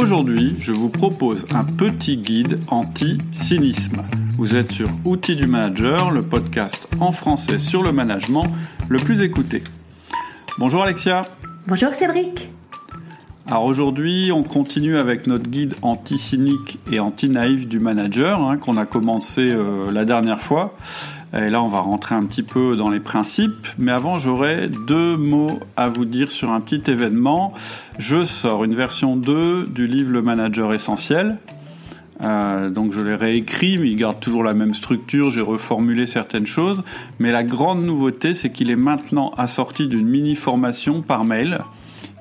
Aujourd'hui, je vous propose un petit guide anti-cynisme. Vous êtes sur Outils du Manager, le podcast en français sur le management le plus écouté. Bonjour Alexia. Bonjour Cédric. Alors aujourd'hui, on continue avec notre guide anti-cynique et anti-naïf du manager hein, qu'on a commencé euh, la dernière fois. Et là, on va rentrer un petit peu dans les principes. Mais avant, j'aurais deux mots à vous dire sur un petit événement. Je sors une version 2 du livre Le Manager Essentiel. Euh, donc je l'ai réécrit, mais il garde toujours la même structure, j'ai reformulé certaines choses. Mais la grande nouveauté, c'est qu'il est maintenant assorti d'une mini-formation par mail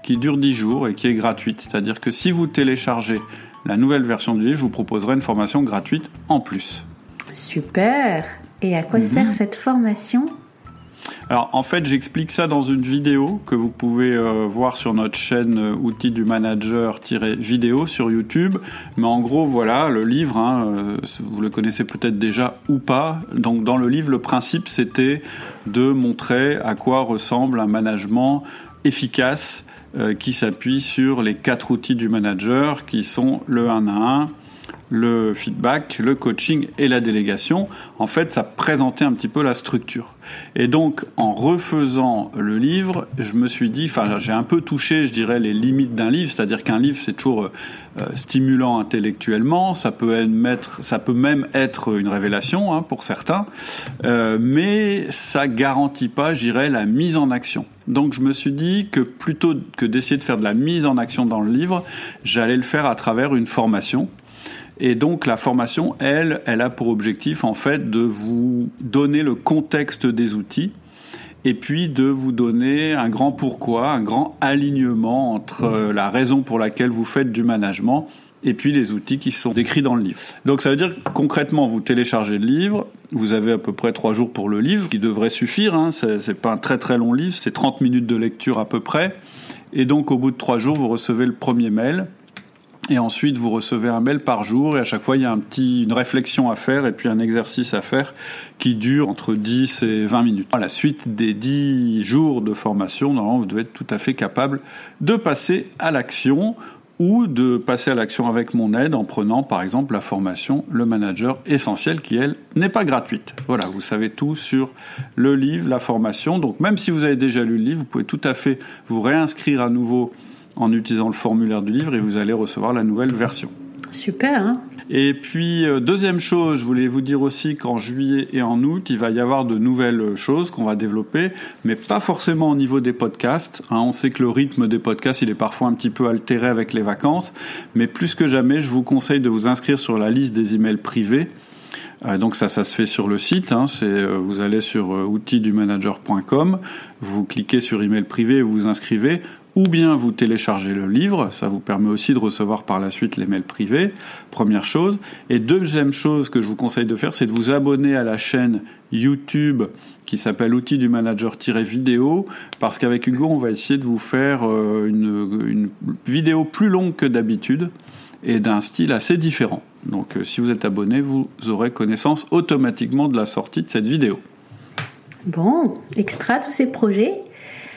qui dure 10 jours et qui est gratuite. C'est-à-dire que si vous téléchargez la nouvelle version du livre, je vous proposerai une formation gratuite en plus. Super et à quoi sert mhm. cette formation alors en fait j'explique ça dans une vidéo que vous pouvez euh, voir sur notre chaîne euh, outils du manager-vidéo sur YouTube. Mais en gros voilà le livre, hein, euh, vous le connaissez peut-être déjà ou pas. Donc dans le livre le principe c'était de montrer à quoi ressemble un management efficace qui s'appuie sur les quatre outils du manager qui sont le 1 à 1, le feedback, le coaching et la délégation, en fait, ça présentait un petit peu la structure. Et donc, en refaisant le livre, je me suis dit, enfin, j'ai un peu touché, je dirais, les limites d'un livre, c'est-à-dire qu'un livre, c'est toujours euh, stimulant intellectuellement, ça peut, être, ça peut même être une révélation hein, pour certains, euh, mais ça garantit pas, je dirais, la mise en action. Donc je me suis dit que plutôt que d'essayer de faire de la mise en action dans le livre, j'allais le faire à travers une formation. Et donc la formation, elle, elle a pour objectif en fait de vous donner le contexte des outils et puis de vous donner un grand pourquoi, un grand alignement entre euh, la raison pour laquelle vous faites du management et puis les outils qui sont décrits dans le livre. Donc ça veut dire concrètement, vous téléchargez le livre, vous avez à peu près trois jours pour le livre, qui devrait suffire, hein, c'est pas un très très long livre, c'est 30 minutes de lecture à peu près, et donc au bout de trois jours, vous recevez le premier mail, et ensuite, vous recevez un mail par jour et à chaque fois, il y a un petit, une réflexion à faire et puis un exercice à faire qui dure entre 10 et 20 minutes. À la suite des 10 jours de formation, normalement, vous devez être tout à fait capable de passer à l'action ou de passer à l'action avec mon aide en prenant par exemple la formation Le Manager Essentiel qui elle n'est pas gratuite. Voilà, vous savez tout sur le livre, la formation. Donc même si vous avez déjà lu le livre, vous pouvez tout à fait vous réinscrire à nouveau en utilisant le formulaire du livre et vous allez recevoir la nouvelle version. Super. Hein et puis, euh, deuxième chose, je voulais vous dire aussi qu'en juillet et en août, il va y avoir de nouvelles choses qu'on va développer, mais pas forcément au niveau des podcasts. Hein. on sait que le rythme des podcasts, il est parfois un petit peu altéré avec les vacances, mais plus que jamais, je vous conseille de vous inscrire sur la liste des emails privés. Euh, donc ça, ça se fait sur le site. Hein. euh, vous allez sur outildumanager.com, vous cliquez sur email privé et vous vous inscrivez ou bien vous téléchargez le livre, ça vous permet aussi de recevoir par la suite les mails privés, première chose. Et deuxième chose que je vous conseille de faire, c'est de vous abonner à la chaîne YouTube qui s'appelle Outils du manager-vidéo, parce qu'avec Hugo, on va essayer de vous faire euh, une, vidéo plus longue que d'habitude et d'un style assez différent. Donc euh, si vous êtes abonné, vous aurez connaissance automatiquement de la sortie de cette vidéo. Bon, extra tous ces projets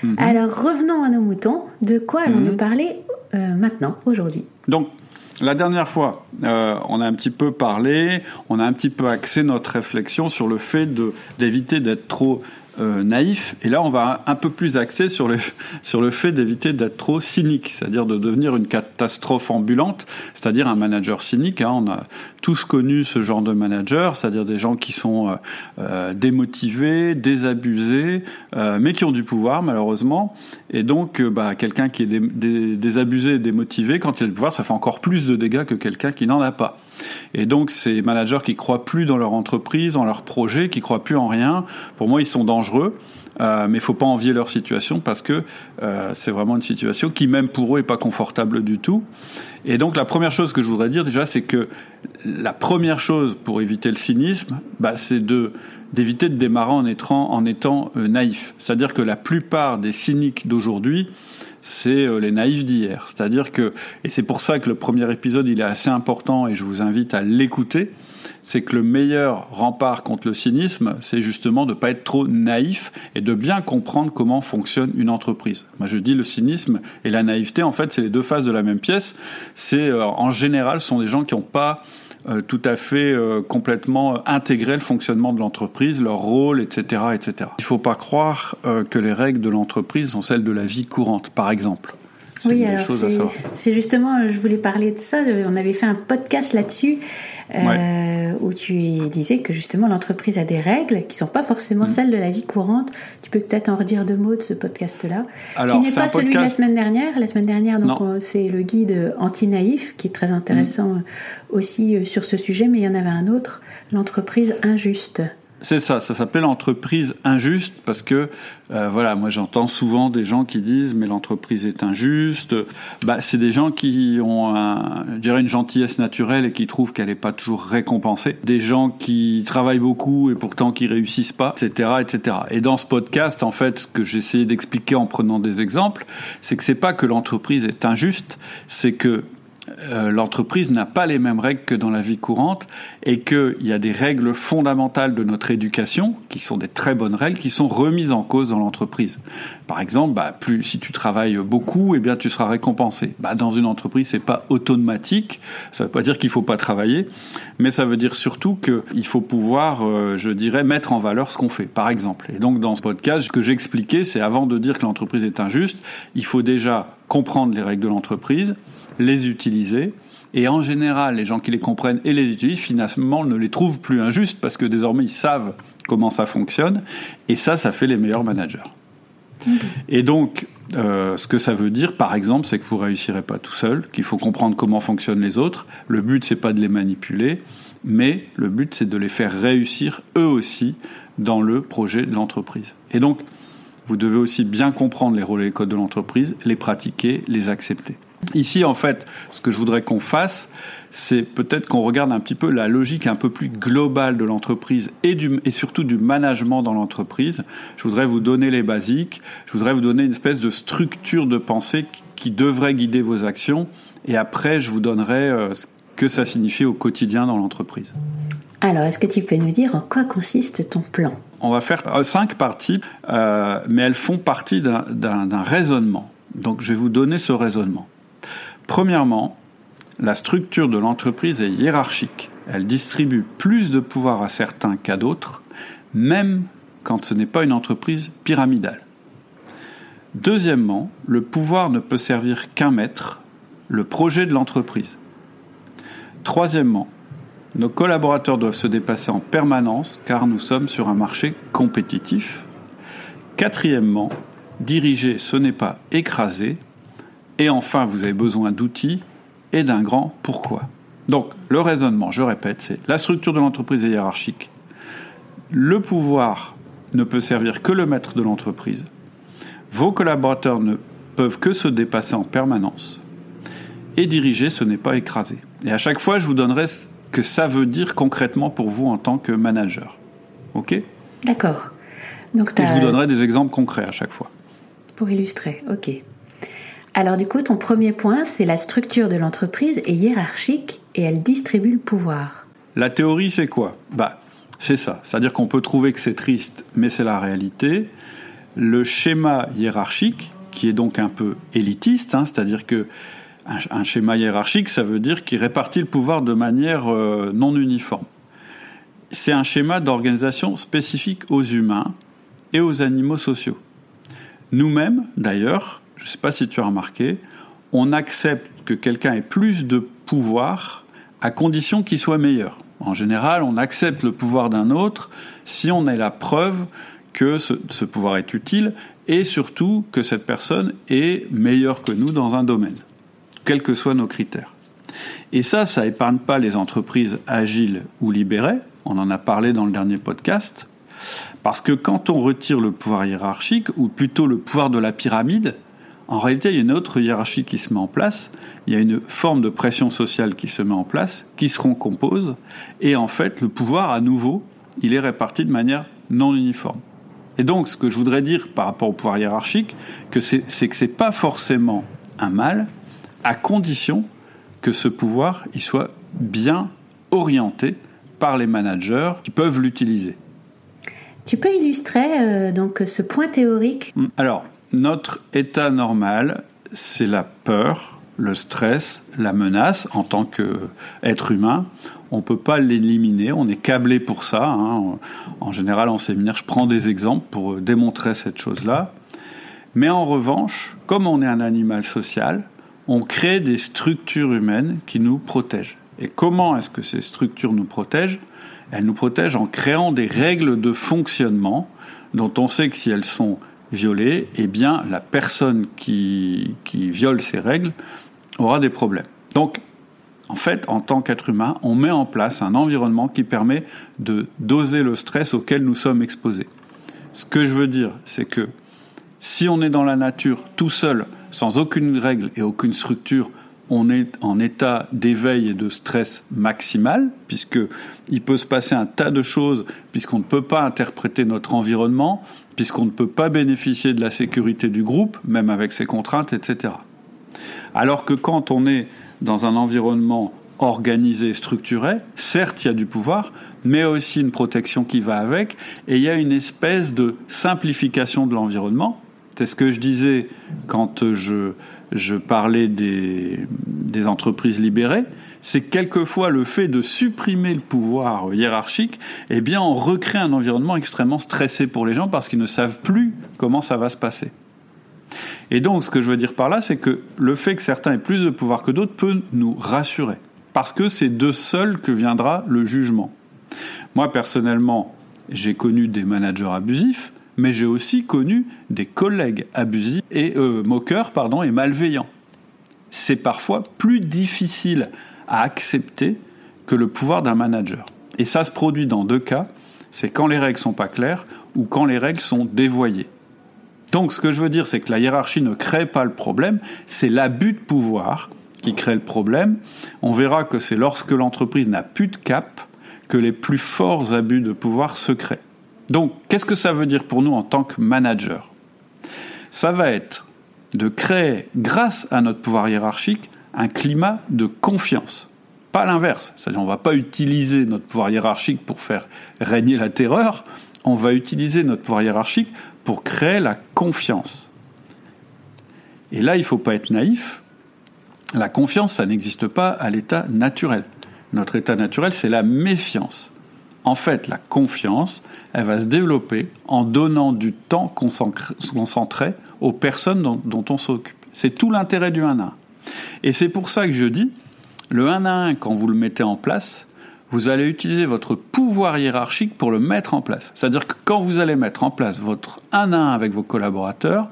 Mhm. Alors revenons à nos moutons. De quoi allons-nous mhm. parler euh, maintenant, aujourd'hui? Donc, la dernière fois, euh, on a un petit peu parlé, on a un petit peu axé notre réflexion sur le fait d'éviter d'être trop euh, naïf. Et là, on va un peu plus axer sur le, sur le fait d'éviter d'être trop cynique, c'est-à-dire de devenir une catastrophe ambulante, c'est-à-dire un manager cynique. Hein. On a tous connu ce genre de manager, c'est-à-dire des gens qui sont euh, euh, démotivés, désabusés, mais qui ont du pouvoir, malheureusement. Et donc, bah, quelqu'un qui est désabusé et démotivé, quand il a du pouvoir, ça fait encore plus de dégâts que quelqu'un qui n'en a pas. Et donc, ces managers qui croient plus dans leur entreprise, dans leur projet, qui croient plus en rien, pour moi, ils sont dangereux. Euh, mais il faut pas envier leur situation parce que euh, c'est vraiment une situation qui, même pour eux, est pas confortable du tout. Et donc, la première chose que je voudrais dire déjà, c'est que la première chose pour éviter le cynisme, bah, c'est d'éviter de démarrer en étant, en étant euh, naïf. C'est-à-dire que la plupart des cyniques d'aujourd'hui c'est euh, les naïfs d'hier. C'est-à-dire que, et c'est pour ça que le premier épisode, il est assez important et je vous invite à l'écouter, c'est que le meilleur rempart contre le cynisme, c'est justement de ne pas être trop naïf et de bien comprendre comment fonctionne une entreprise. Moi, je dis le cynisme et la naïveté, en fait, c'est les deux faces de la même pièce. C'est, euh, en général, ce sont des gens qui n'ont pas tout à fait euh, complètement intégré le fonctionnement de l'entreprise, leur rôle, etc., etc. Il ne faut pas croire que les règles de l'entreprise sont celles de la vie courante, par exemple. Oui, alors c'est justement, je voulais parler de ça. On avait fait un podcast là-dessus euh, où tu disais que justement l'entreprise a des règles qui sont pas forcément mm. celles de la vie courante. Tu peux peut-être en redire deux mots de ce podcast-là, qui n'est pas celui de la semaine dernière. La semaine dernière, donc c'est le guide anti-naïf qui est très intéressant mm. aussi euh, sur ce sujet, mais il y en avait un autre, l'entreprise injuste. C'est ça, ça s'appelle entreprise injuste parce que euh, voilà, moi j'entends souvent des gens qui disent mais l'entreprise est injuste. Bah, c'est des gens qui ont, un, je dirais, une gentillesse naturelle et qui trouvent qu'elle n'est pas toujours récompensée. Des gens qui travaillent beaucoup et pourtant qui réussissent pas, etc., etc. Et dans ce podcast, en fait, ce que j'essayais d'expliquer en prenant des exemples, c'est que c'est pas que l'entreprise est injuste, c'est que euh, l'entreprise n'a pas les mêmes règles que dans la vie courante et qu'il y a des règles fondamentales de notre éducation, qui sont des très bonnes règles, qui sont remises en cause dans l'entreprise. Par exemple, bah, plus si tu travailles beaucoup, eh bien tu seras récompensé. Bah, dans une entreprise, c'est pas automatique. Ça veut pas dire qu'il faut pas travailler, mais ça veut dire surtout qu'il faut pouvoir, euh, je dirais, mettre en valeur ce qu'on fait. Par exemple. Et donc dans ce podcast, ce que j'expliquais, c'est avant de dire que l'entreprise est injuste, il faut déjà comprendre les règles de l'entreprise, les utiliser. Et en général, les gens qui les comprennent et les utilisent, finalement, ne les trouvent plus injustes parce que désormais, ils savent comment ça fonctionne. Et ça, ça fait les meilleurs managers. Mmh. Et donc, euh, ce que ça veut dire, par exemple, c'est que vous réussirez pas tout seul, qu'il faut comprendre comment fonctionnent les autres. Le but, c'est pas de les manipuler, mais le but, c'est de les faire réussir eux aussi dans le projet de l'entreprise. Et donc, vous devez aussi bien comprendre les rôles et les codes de l'entreprise, les pratiquer, les accepter. Ici, en fait, ce que je voudrais qu'on fasse, c'est peut-être qu'on regarde un petit peu la logique un peu plus globale de l'entreprise et, et surtout du management dans l'entreprise. Je voudrais vous donner les basiques, je voudrais vous donner une espèce de structure de pensée qui devrait guider vos actions, et après, je vous donnerai euh, ce que ça signifie au quotidien dans l'entreprise. Alors, est-ce que tu peux nous dire en quoi consiste ton plan? On va faire euh, cinq parties, euh, mais elles font partie d'un raisonnement. Donc, je vais vous donner ce raisonnement. Premièrement, la structure de l'entreprise est hiérarchique. Elle distribue plus de pouvoir à certains qu'à d'autres, même quand ce n'est pas une entreprise pyramidale. Deuxièmement, le pouvoir ne peut servir qu'un maître, le projet de l'entreprise. Troisièmement, nos collaborateurs doivent se dépasser en permanence car nous sommes sur un marché compétitif. Quatrièmement, diriger, ce n'est pas écraser, et enfin, vous avez besoin d'outils et d'un grand pourquoi. Donc, le raisonnement, je répète, c'est la structure de l'entreprise est hiérarchique. Le pouvoir ne peut servir que le maître de l'entreprise. Vos collaborateurs ne peuvent que se dépasser en permanence. Et diriger, ce n'est pas écraser. Et à chaque fois, je vous donnerai ce que ça veut dire concrètement pour vous en tant que manager. OK? D'accord. Donc, Et je vous donnerai des exemples concrets à chaque fois. Pour illustrer, ok. Alors du coup, ton premier point, c'est la structure de l'entreprise est hiérarchique et elle distribue le pouvoir. La théorie, c'est quoi? Bah, c'est ça. C'est-à-dire qu'on peut trouver que c'est triste, mais c'est la réalité. Le schéma hiérarchique, qui est donc un peu élitiste, hein, c'est-à-dire que un, schéma hiérarchique, ça veut dire qu'il répartit le pouvoir de manière euh, non uniforme. C'est un schéma d'organisation spécifique aux humains et aux animaux sociaux. Nous-mêmes, d'ailleurs, je ne sais pas si tu as remarqué, on accepte que quelqu'un ait plus de pouvoir à condition qu'il soit meilleur. En général, on accepte le pouvoir d'un autre si on a la preuve que ce, pouvoir est utile et surtout que cette personne est meilleure que nous dans un domaine, quels que soient nos critères. Et ça, ça épargne pas les entreprises agiles ou libérées, on en a parlé dans le dernier podcast, parce que quand on retire le pouvoir hiérarchique, ou plutôt le pouvoir de la pyramide, en réalité, il y a une autre hiérarchie qui se met en place, il y a une forme de pression sociale qui se met en place, qui se recompose, et en fait, le pouvoir, à nouveau, il est réparti de manière non uniforme. Et donc, ce que je voudrais dire par rapport au pouvoir hiérarchique, c'est que c'est pas forcément un mal, à condition que ce pouvoir il soit bien orienté par les managers qui peuvent l'utiliser. Tu peux illustrer euh, donc ce point théorique? Hum, Alors, notre état normal, c'est la peur, le stress, la menace en tant qu'être humain. On ne peut pas l'éliminer, on est câblé pour ça. Hein. En général, en séminaire, je prends des exemples pour démontrer cette chose-là. Mais en revanche, comme on est un animal social, on crée des structures humaines qui nous protègent. Et comment est-ce que ces structures nous protègent? Elles nous protègent en créant des règles de fonctionnement dont on sait que si elles sont violées, eh bien la personne qui, qui viole ces règles aura des problèmes. Donc, en fait, en tant qu'être humain, on met en place un environnement qui permet de doser le stress auquel nous sommes exposés. Ce que je veux dire, c'est que si on est dans la nature tout seul, sans aucune règle et aucune structure, on est en état d'éveil et de stress maximal, puisqu'il peut se passer un tas de choses, puisqu'on ne peut pas interpréter notre environnement, puisqu'on ne peut pas bénéficier de la sécurité du groupe, même avec ses contraintes, etc. Alors que quand on est dans un environnement organisé, structuré, certes il y a du pouvoir, mais aussi une protection qui va avec, et il y a une espèce de simplification de l'environnement, c'est ce que je disais quand je, parlais des entreprises libérées, c'est quelquefois le fait de supprimer le pouvoir hiérarchique, eh bien, on recrée un environnement extrêmement stressé pour les gens parce qu'ils ne savent plus comment ça va se passer. Et donc, ce que je veux dire par là, c'est que le fait que certains aient plus de pouvoir que d'autres peut nous rassurer. Parce que c'est de seuls que viendra le jugement. Moi, personnellement, j'ai connu des managers abusifs, mais j'ai aussi connu des collègues abusifs et euh, moqueurs pardon, et malveillants. C'est parfois plus difficile à accepter que le pouvoir d'un manager. Et ça se produit dans deux cas, c'est quand les règles sont pas claires ou quand les règles sont dévoyées. Donc ce que je veux dire, c'est que la hiérarchie ne crée pas le problème, c'est l'abus de pouvoir qui crée le problème. On verra que c'est lorsque l'entreprise n'a plus de cap que les plus forts abus de pouvoir se créent. Donc, qu'est-ce que ça veut dire pour nous en tant que manager? Ça va être de créer, grâce à notre pouvoir hiérarchique, un climat de confiance. Pas l'inverse. C'est-à-dire, on ne va pas utiliser notre pouvoir hiérarchique pour faire régner la terreur, on va utiliser notre pouvoir hiérarchique pour créer la confiance. Et là, il ne faut pas être naïf. La confiance, ça n'existe pas à l'état naturel. Notre état naturel, c'est la méfiance. En fait, la confiance, elle va se développer en donnant du temps concentré aux personnes dont, on s'occupe. C'est tout l'intérêt du 1 à 1. Et c'est pour ça que je dis, le 1 à 1, quand vous le mettez en place, vous allez utiliser votre pouvoir hiérarchique pour le mettre en place. C'est-à-dire que quand vous allez mettre en place votre 1 à 1 avec vos collaborateurs,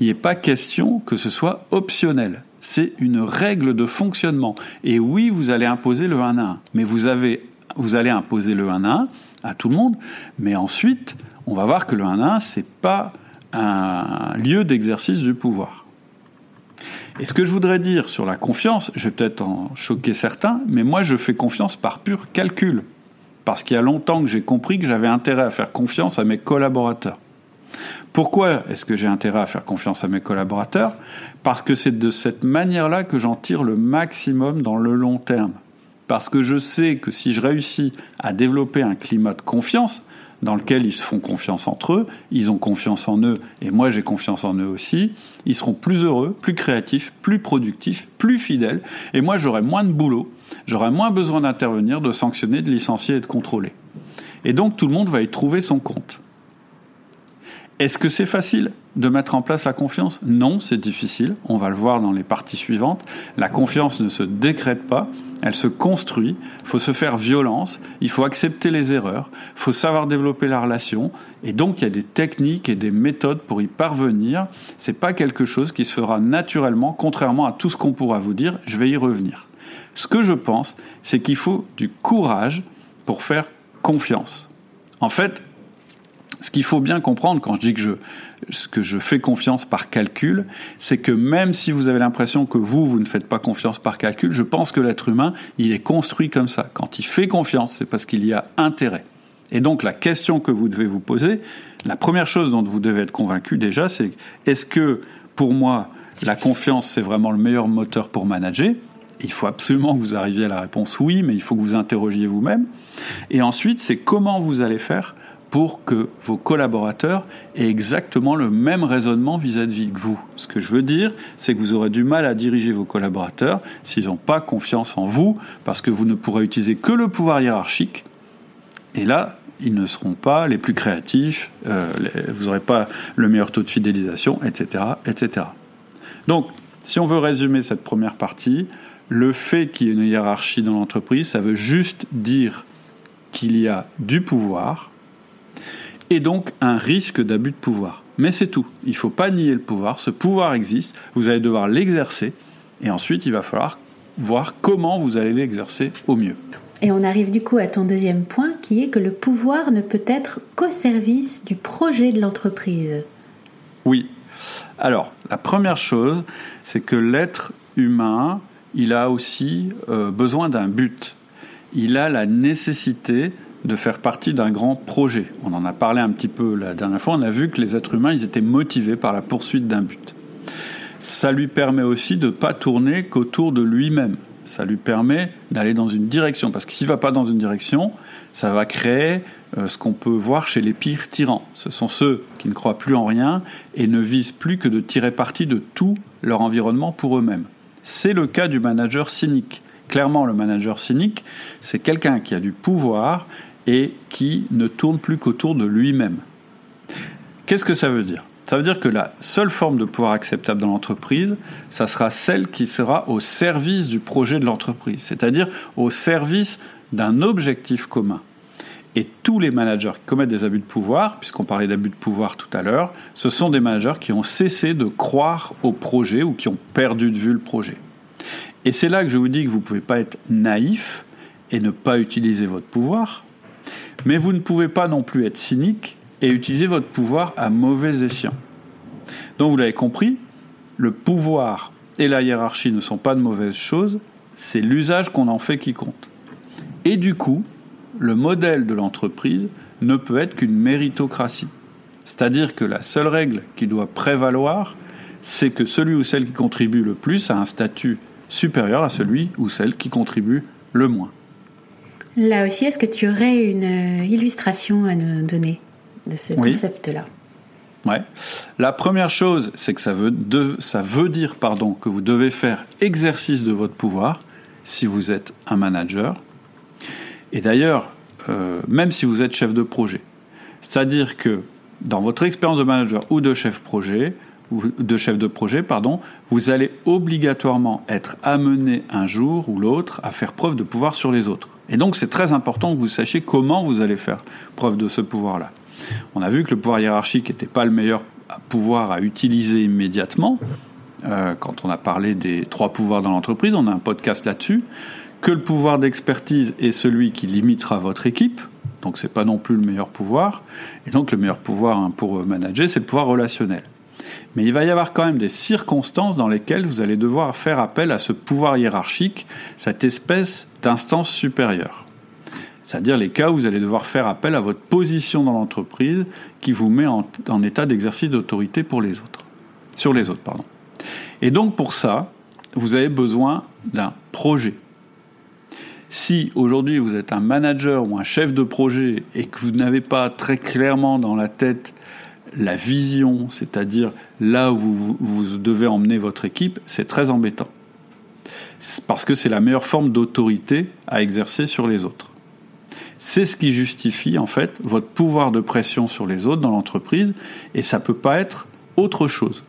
il n'est pas question que ce soit optionnel. C'est une règle de fonctionnement. Et oui, vous allez imposer le 1 à 1. Mais vous avez vous allez imposer le 1 à 1 à tout le monde, mais ensuite, on va voir que le 1 à 1, ce n'est pas un lieu d'exercice du pouvoir. Et ce que je voudrais dire sur la confiance, je vais peut-être en choquer certains, mais moi je fais confiance par pur calcul. Parce qu'il y a longtemps que j'ai compris que j'avais intérêt à faire confiance à mes collaborateurs. Pourquoi est-ce que j'ai intérêt à faire confiance à mes collaborateurs? Parce que c'est de cette manière-là que j'en tire le maximum dans le long terme parce que je sais que si je réussis à développer un climat de confiance, dans lequel ils se font confiance entre eux, ils ont confiance en eux, et moi j'ai confiance en eux aussi, ils seront plus heureux, plus créatifs, plus productifs, plus fidèles, et moi j'aurai moins de boulot, j'aurai moins besoin d'intervenir, de sanctionner, de licencier et de contrôler. Et donc tout le monde va y trouver son compte. Est-ce que c'est facile de mettre en place la confiance? Non, c'est difficile, on va le voir dans les parties suivantes. La confiance ne se décrète pas, elle se construit, il faut se faire violence, il faut accepter les erreurs, il faut savoir développer la relation, et donc il y a des techniques et des méthodes pour y parvenir. C'est pas quelque chose qui se fera naturellement, contrairement à tout ce qu'on pourra vous dire, je vais y revenir. Ce que je pense, c'est qu'il faut du courage pour faire confiance. En fait, ce qu'il faut bien comprendre quand je dis que je, que je fais confiance par calcul, c'est que même si vous avez l'impression que vous, vous ne faites pas confiance par calcul, je pense que l'être humain, il est construit comme ça. Quand il fait confiance, c'est parce qu'il y a intérêt. Et donc la question que vous devez vous poser, la première chose dont vous devez être convaincu déjà, c'est est-ce que pour moi la confiance c'est vraiment le meilleur moteur pour manager? Il faut absolument que vous arriviez à la réponse oui, mais il faut que vous interrogiez vous-même. Et ensuite, c'est comment vous allez faire pour que vos collaborateurs aient exactement le même raisonnement vis-à-vis de vous. Ce que je veux dire, c'est que vous aurez du mal à diriger vos collaborateurs s'ils n'ont pas confiance en vous, parce que vous ne pourrez utiliser que le pouvoir hiérarchique. Et là, ils ne seront pas les plus créatifs, euh, vous n'aurez pas le meilleur taux de fidélisation, etc., etc. Donc, si on veut résumer cette première partie, le fait qu'il y ait une hiérarchie dans l'entreprise, ça veut juste dire qu'il y a du pouvoir et donc un risque d'abus de pouvoir. Mais c'est tout. Il ne faut pas nier le pouvoir. Ce pouvoir existe. Vous allez devoir l'exercer. Et ensuite, il va falloir voir comment vous allez l'exercer au mieux. Et on arrive du coup à ton deuxième point qui est que le pouvoir ne peut être qu'au service du projet de l'entreprise. Oui. Alors, la première chose, c'est que l'être humain, il a aussi euh, besoin d'un but. Il a la nécessité de faire partie d'un grand projet. On en a parlé un petit peu la dernière fois, on a vu que les êtres humains, ils étaient motivés par la poursuite d'un but. Ça lui permet aussi de ne pas tourner qu'autour de lui-même. Ça lui permet d'aller dans une direction, parce que s'il ne va pas dans une direction, ça va créer euh, ce qu'on peut voir chez les pires tyrans. Ce sont ceux qui ne croient plus en rien et ne visent plus que de tirer parti de tout leur environnement pour eux-mêmes. C'est le cas du manager cynique. Clairement, le manager cynique, c'est quelqu'un qui a du pouvoir et qui ne tourne plus qu'autour de lui-même. Qu'est-ce que ça veut dire? Ça veut dire que la seule forme de pouvoir acceptable dans l'entreprise, ça sera celle qui sera au service du projet de l'entreprise, c'est-à-dire au service d'un objectif commun. Et tous les managers qui commettent des abus de pouvoir, puisqu'on parlait d'abus de pouvoir tout à l'heure, ce sont des managers qui ont cessé de croire au projet ou qui ont perdu de vue le projet. Et c'est là que je vous dis que vous ne pouvez pas être naïf et ne pas utiliser votre pouvoir, mais vous ne pouvez pas non plus être cynique et utiliser votre pouvoir à mauvais escient. Donc vous l'avez compris, le pouvoir et la hiérarchie ne sont pas de mauvaises choses, c'est l'usage qu'on en fait qui compte. Et du coup, le modèle de l'entreprise ne peut être qu'une méritocratie. C'est-à-dire que la seule règle qui doit prévaloir, c'est que celui ou celle qui contribue le plus a un statut supérieur à celui ou celle qui contribue le moins. Là aussi, est-ce que tu aurais une euh, illustration à nous donner de ce concept-là? Ouais. La première chose, c'est que ça veut, ça veut dire pardon, que vous devez faire exercice de votre pouvoir si vous êtes un manager. Et d'ailleurs, euh, même si vous êtes chef de projet. C'est-à-dire que dans votre expérience de manager ou de chef projet, de chef de projet, pardon, vous allez obligatoirement être amené un jour ou l'autre à faire preuve de pouvoir sur les autres. Et donc c'est très important que vous sachiez comment vous allez faire preuve de ce pouvoir-là. On a vu que le pouvoir hiérarchique n'était pas le meilleur pouvoir à utiliser immédiatement. Euh, quand on a parlé des trois pouvoirs dans l'entreprise, on a un podcast là-dessus. Que le pouvoir d'expertise est celui qui limitera votre équipe, donc c'est pas non plus le meilleur pouvoir. Et donc le meilleur pouvoir hein, pour manager, c'est le pouvoir relationnel. Mais il va y avoir quand même des circonstances dans lesquelles vous allez devoir faire appel à ce pouvoir hiérarchique, cette espèce d'instance supérieure. C'est-à-dire les cas où vous allez devoir faire appel à votre position dans l'entreprise qui vous met en, état d'exercice d'autorité pour les autres. Sur les autres, pardon. Et donc pour ça, vous avez besoin d'un projet. Si aujourd'hui vous êtes un manager ou un chef de projet et que vous n'avez pas très clairement dans la tête la vision, c'est-à-dire là où vous, devez emmener votre équipe, c'est très embêtant. Parce que c'est la meilleure forme d'autorité à exercer sur les autres. C'est ce qui justifie en fait votre pouvoir de pression sur les autres dans l'entreprise et ça ne peut pas être autre chose.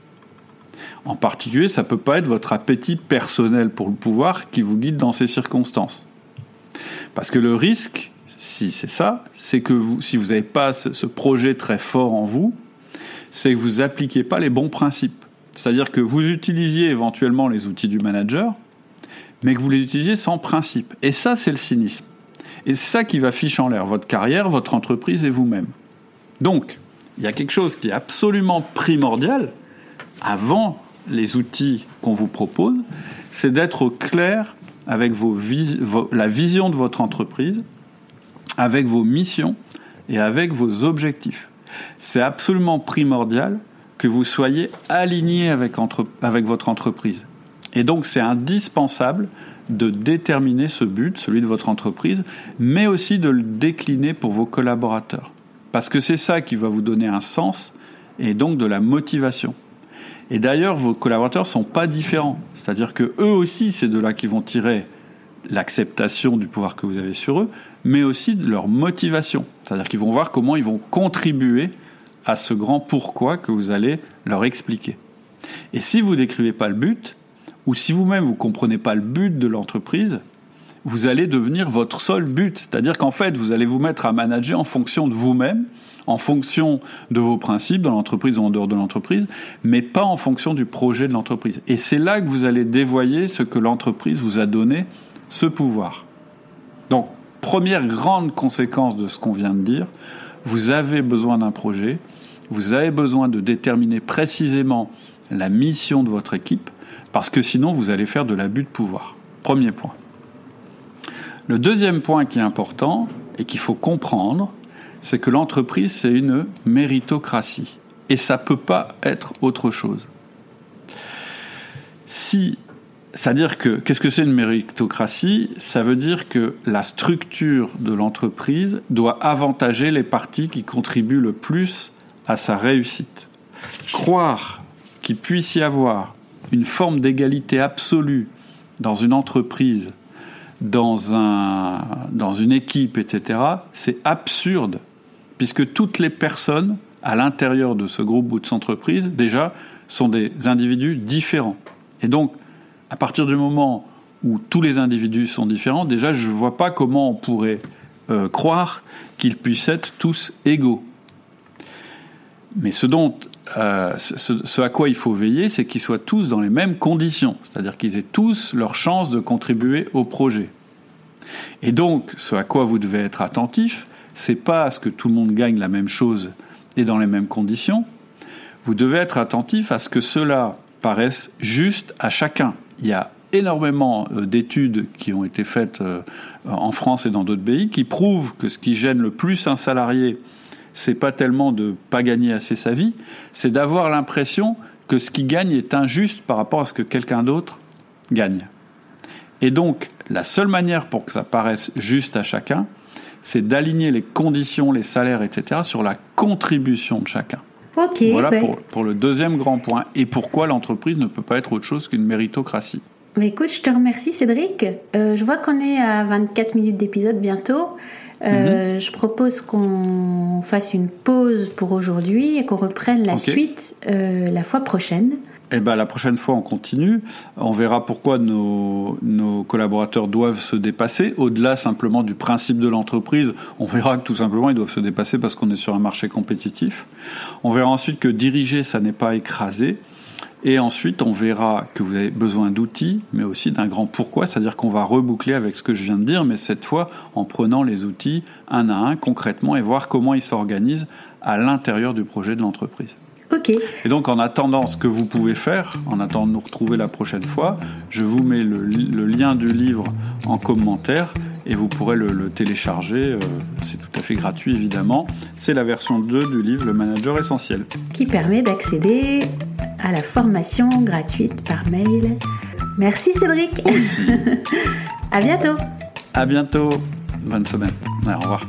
En particulier, ça ne peut pas être votre appétit personnel pour le pouvoir qui vous guide dans ces circonstances. Parce que le risque, si c'est ça, c'est que vous, si vous n'avez pas ce projet très fort en vous, c'est que vous n'appliquez pas les bons principes. C'est-à-dire que vous utilisiez éventuellement les outils du manager, mais que vous les utilisiez sans principe. Et ça, c'est le cynisme. Et c'est ça qui va ficher en l'air votre carrière, votre entreprise et vous-même. Donc, il y a quelque chose qui est absolument primordial avant les outils qu'on vous propose, c'est d'être clair avec vos la vision de votre entreprise, avec vos missions, et avec vos objectifs. C'est absolument primordial que vous soyez aligné avec, votre entreprise. Et donc c'est indispensable de déterminer ce but, celui de votre entreprise, mais aussi de le décliner pour vos collaborateurs. Parce que c'est ça qui va vous donner un sens et donc de la motivation. Et d'ailleurs, vos collaborateurs ne sont pas différents. C'est-à-dire que eux aussi, c'est de là qu'ils vont tirer l'acceptation du pouvoir que vous avez sur eux, mais aussi de leur motivation. C'est-à-dire qu'ils vont voir comment ils vont contribuer à ce grand pourquoi que vous allez leur expliquer. Et si vous décrivez pas le but, ou si vous-même vous comprenez pas le but de l'entreprise, vous allez devenir votre seul but. C'est-à-dire qu'en fait, vous allez vous mettre à manager en fonction de vous-même, en fonction de vos principes dans l'entreprise ou en dehors de l'entreprise, mais pas en fonction du projet de l'entreprise. Et c'est là que vous allez dévoyer ce que l'entreprise vous a donné, ce pouvoir. Donc, première grande conséquence de ce qu'on vient de dire, vous avez besoin d'un projet, vous avez besoin de déterminer précisément la mission de votre équipe, parce que sinon vous allez faire de l'abus de pouvoir. Premier point. Le deuxième point qui est important et qu'il faut comprendre, c'est que l'entreprise, c'est une méritocratie. Et ça ne peut pas être autre chose. Si, c'est-à-dire que, qu'est-ce que c'est une méritocratie? Ça veut dire que la structure de l'entreprise doit avantager les parties qui contribuent le plus à sa réussite. Croire qu'il puisse y avoir une forme d'égalité absolue dans une entreprise, dans, un, dans une équipe, etc., c'est absurde, puisque toutes les personnes à l'intérieur de ce groupe ou de cette entreprise, déjà, sont des individus différents. Et donc, à partir du moment où tous les individus sont différents, déjà, je ne vois pas comment on pourrait euh, croire qu'ils puissent être tous égaux. Mais ce dont euh, ce, à quoi il faut veiller, c'est qu'ils soient tous dans les mêmes conditions, c'est-à-dire qu'ils aient tous leur chance de contribuer au projet. Et donc, ce à quoi vous devez être attentif, c'est pas à ce que tout le monde gagne la même chose et dans les mêmes conditions. Vous devez être attentif à ce que cela paraisse juste à chacun. Il y a énormément euh, d'études qui ont été faites euh, en France et dans d'autres pays qui prouvent que ce qui gêne le plus un salarié c'est pas tellement de pas gagner assez sa vie, c'est d'avoir l'impression que ce qui gagne est injuste par rapport à ce que quelqu'un d'autre gagne. Et donc, la seule manière pour que ça paraisse juste à chacun, c'est d'aligner les conditions, les salaires, etc., sur la contribution de chacun. Voilà pour, le deuxième grand point. Et pourquoi l'entreprise ne peut pas être autre chose qu'une méritocratie? Mais écoute, je te remercie Cédric. Euh, je vois qu'on est à 24 minutes d'épisode bientôt. Euh, mhm. Je propose qu'on fasse une pause pour aujourd'hui et qu'on reprenne la suite euh, la fois prochaine. Eh ben, la prochaine fois, on continue. On verra pourquoi nos, nos collaborateurs doivent se dépasser. Au-delà simplement du principe de l'entreprise, on verra que tout simplement, ils doivent se dépasser parce qu'on est sur un marché compétitif. On verra ensuite que diriger, ça n'est pas écraser. Et ensuite, on verra que vous avez besoin d'outils, mais aussi d'un grand pourquoi, c'est-à-dire qu'on va reboucler avec ce que je viens de dire, mais cette fois en prenant les outils un à un concrètement et voir comment ils s'organisent à l'intérieur du projet de l'entreprise. Ok. Et donc, en attendant, ce que vous pouvez faire, en attendant de nous retrouver la prochaine fois, je vous mets le, lien du livre en commentaire et vous pourrez le, télécharger. Euh, c'est tout à fait gratuit, évidemment. C'est la version 2 du livre Le Manager Essentiel. Qui permet d'accéder à la formation gratuite par mail. Merci Cédric. Aussi. à bientôt. À bientôt. Bonne semaine. au revoir.